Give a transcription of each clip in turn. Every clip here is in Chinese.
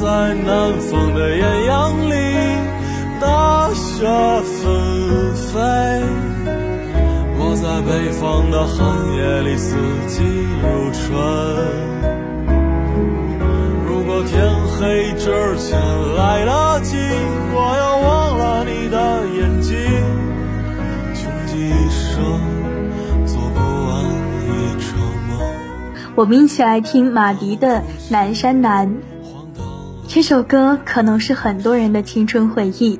在南方的艳阳里，大雪纷飞；我在北方的寒夜里，四季如春。如果天黑之前来得及，我要忘了你的眼睛，穷极一生做不完一场梦。我们一起来听马迪的《南山南》。这首歌可能是很多人的青春回忆，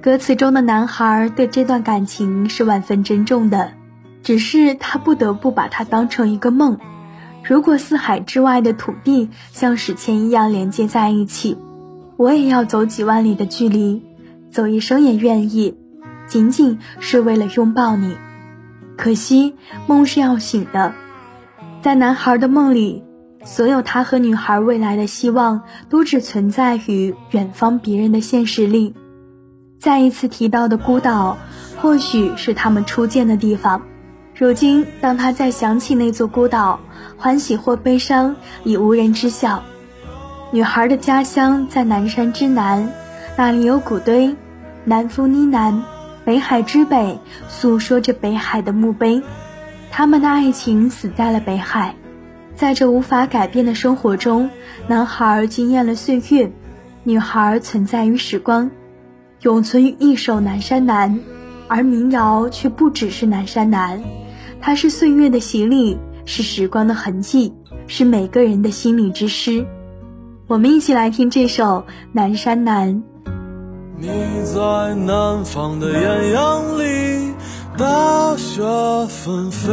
歌词中的男孩对这段感情是万分珍重的，只是他不得不把它当成一个梦。如果四海之外的土地像史前一样连接在一起，我也要走几万里的距离，走一生也愿意，仅仅是为了拥抱你。可惜梦是要醒的，在男孩的梦里，所有他和女孩未来的希望都只存在于远方别人的现实里。再一次提到的孤岛，或许是他们初见的地方。如今，当他再想起那座孤岛，欢喜或悲伤已无人知晓。女孩的家乡在南山之南，那里有古堆。南风呢喃，北海之北，诉说着北海的墓碑。他们的爱情死在了北海。在这无法改变的生活中，男孩惊艳了岁月，女孩存在于时光，永存于一首《南山南》，而民谣却不只是《南山南》。它是岁月的洗礼，是时光的痕迹，是每个人的心里之诗。我们一起来听这首《南山南》。你在南方的艳阳里，大雪纷飞；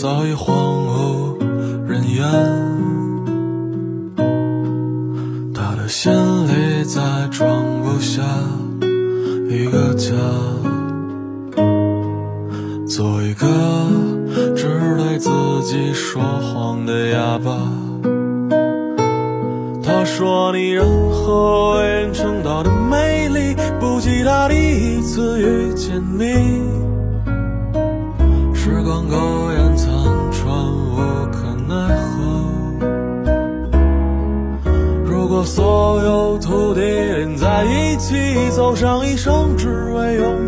早已荒无人烟。他的心里再装不下一个家，做一个只对自己说谎的哑巴。他说你任何为人称道的美丽，不及他第一次遇见你。时光苟延和所有土地连在一起，走上一生，只为拥